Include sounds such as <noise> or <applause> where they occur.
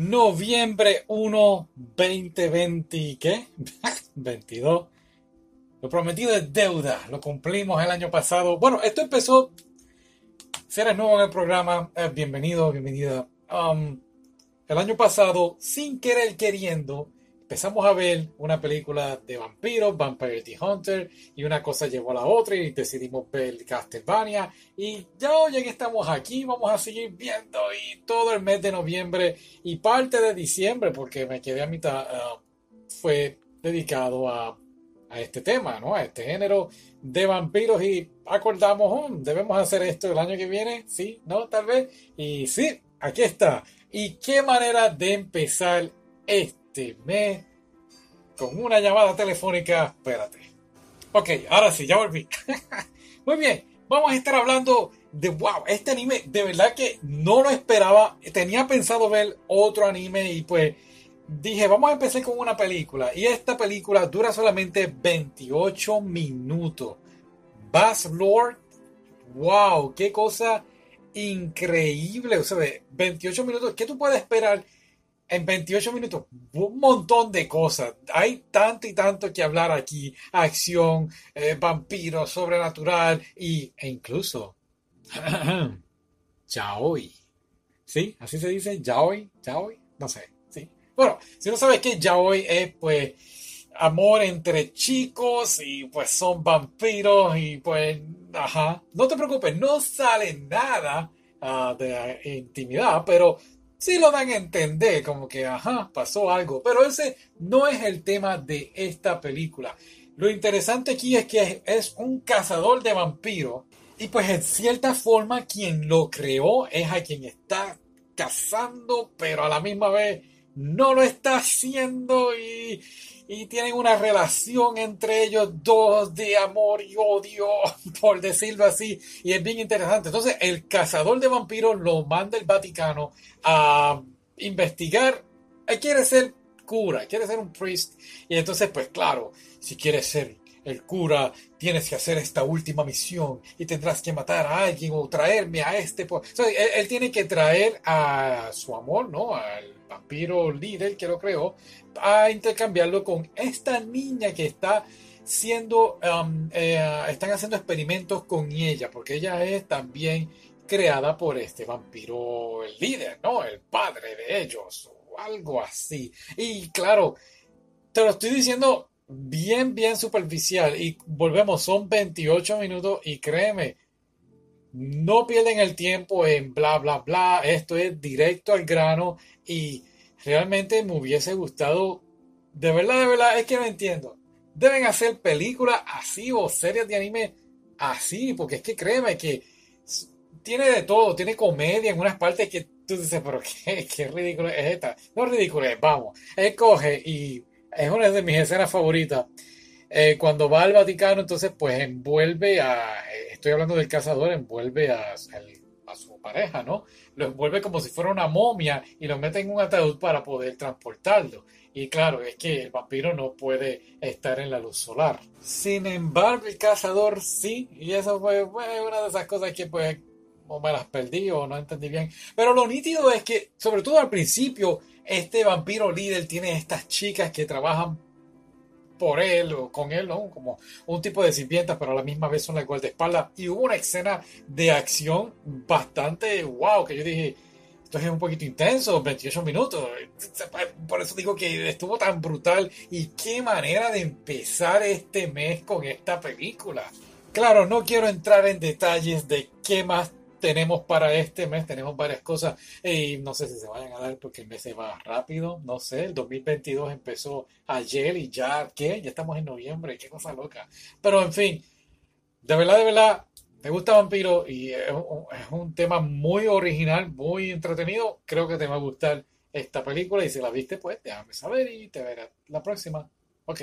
Noviembre 1, 2020, ¿qué? <laughs> 22. Lo prometido es deuda. Lo cumplimos el año pasado. Bueno, esto empezó. Si eres nuevo en el programa, eh, bienvenido, bienvenida. Um, el año pasado, sin querer queriendo, empezamos a ver una película de vampiros, Vampire the Hunter, y una cosa llevó a la otra y decidimos ver Castlevania. Y ya hoy que estamos aquí, vamos a seguir viendo y todo el mes de noviembre y parte de diciembre, porque me quedé a mitad, uh, fue dedicado a, a, este tema, ¿no? A este género de vampiros y acordamos, oh, debemos hacer esto el año que viene, sí, ¿no? Tal vez. Y sí, aquí está. Y qué manera de empezar este mes con una llamada telefónica. Espérate. Ok, ahora sí, ya volví. <laughs> Muy bien, vamos a estar hablando de wow, este anime de verdad que no lo esperaba. Tenía pensado ver otro anime y pues dije, vamos a empezar con una película. Y esta película dura solamente 28 minutos. Bass Lord, wow, qué cosa increíble. O sea, 28 minutos, ¿qué tú puedes esperar? En 28 minutos un montón de cosas. Hay tanto y tanto que hablar aquí. Acción, eh, vampiros, sobrenatural y, e incluso <clears throat> yaoi. ¿Sí? ¿Así se dice? Yaoi, yaoi, no sé. ¿sí? Bueno, si no sabes qué yaoi es, pues amor entre chicos y pues son vampiros y pues, ajá. No te preocupes, no sale nada uh, de intimidad, pero sí lo dan a entender, como que, ajá, pasó algo. Pero ese no es el tema de esta película. Lo interesante aquí es que es un cazador de vampiros. Y pues en cierta forma quien lo creó es a quien está cazando, pero a la misma vez no lo está haciendo y y tienen una relación entre ellos dos de amor y odio, <laughs> por decirlo así, y es bien interesante. Entonces, el cazador de vampiros lo manda el Vaticano a investigar. Quiere ser cura, quiere ser un priest, y entonces, pues claro, si quiere ser el cura, tienes que hacer esta última misión y tendrás que matar a alguien o traerme a este. él, tiene que traer a su amor, ¿no? Al vampiro líder que lo creó, a intercambiarlo con esta niña que está siendo, um, eh, están haciendo experimentos con ella, porque ella es también creada por este vampiro el líder, ¿no? El padre de ellos, o algo así. Y claro, te lo estoy diciendo bien, bien superficial. Y volvemos, son 28 minutos y créeme, no pierden el tiempo en bla, bla, bla. Esto es directo al grano y realmente me hubiese gustado, de verdad, de verdad, es que no entiendo. Deben hacer películas así o series de anime así, porque es que créeme que tiene de todo, tiene comedia en unas partes que tú dices, pero qué, qué ridículo es esta. No es vamos, él coge y es una de mis escenas favoritas. Eh, cuando va al Vaticano, entonces pues envuelve a, eh, estoy hablando del cazador, envuelve a, su pareja, ¿no? Lo envuelve como si fuera una momia y lo mete en un ataúd para poder transportarlo. Y claro, es que el vampiro no puede estar en la luz solar. Sin embargo, el cazador sí, y eso fue, fue una de esas cosas que pues o me las perdí o no entendí bien. Pero lo nítido es que, sobre todo al principio, este vampiro líder tiene estas chicas que trabajan por él o con él, ¿no? Como un tipo de sirvientas, pero a la misma vez son la guardaespaldas. Y hubo una escena de acción bastante wow, que yo dije, esto es un poquito intenso, 28 minutos. Por eso digo que estuvo tan brutal. Y qué manera de empezar este mes con esta película. Claro, no quiero entrar en detalles de qué más tenemos para este mes, tenemos varias cosas y no sé si se vayan a dar porque el mes se va rápido, no sé, el 2022 empezó ayer y ya, ¿qué? Ya estamos en noviembre, qué cosa loca. Pero en fin, de verdad, de verdad, me gusta Vampiro y es un, tema muy original, muy entretenido, creo que te va a gustar esta película y si la viste, pues déjame saber y te veré la próxima. Ok.